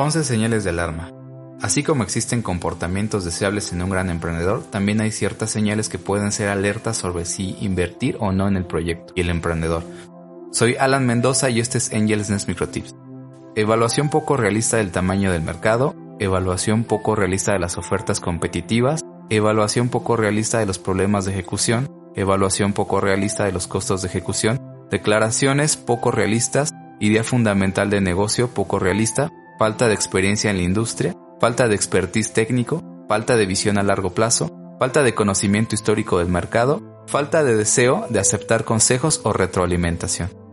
11 señales de alarma. Así como existen comportamientos deseables en un gran emprendedor, también hay ciertas señales que pueden ser alertas sobre si invertir o no en el proyecto y el emprendedor. Soy Alan Mendoza y este es Angels Nest Microtips. Evaluación poco realista del tamaño del mercado, evaluación poco realista de las ofertas competitivas, evaluación poco realista de los problemas de ejecución, evaluación poco realista de los costos de ejecución, declaraciones poco realistas, idea fundamental de negocio poco realista, falta de experiencia en la industria, falta de expertise técnico, falta de visión a largo plazo, falta de conocimiento histórico del mercado, falta de deseo de aceptar consejos o retroalimentación.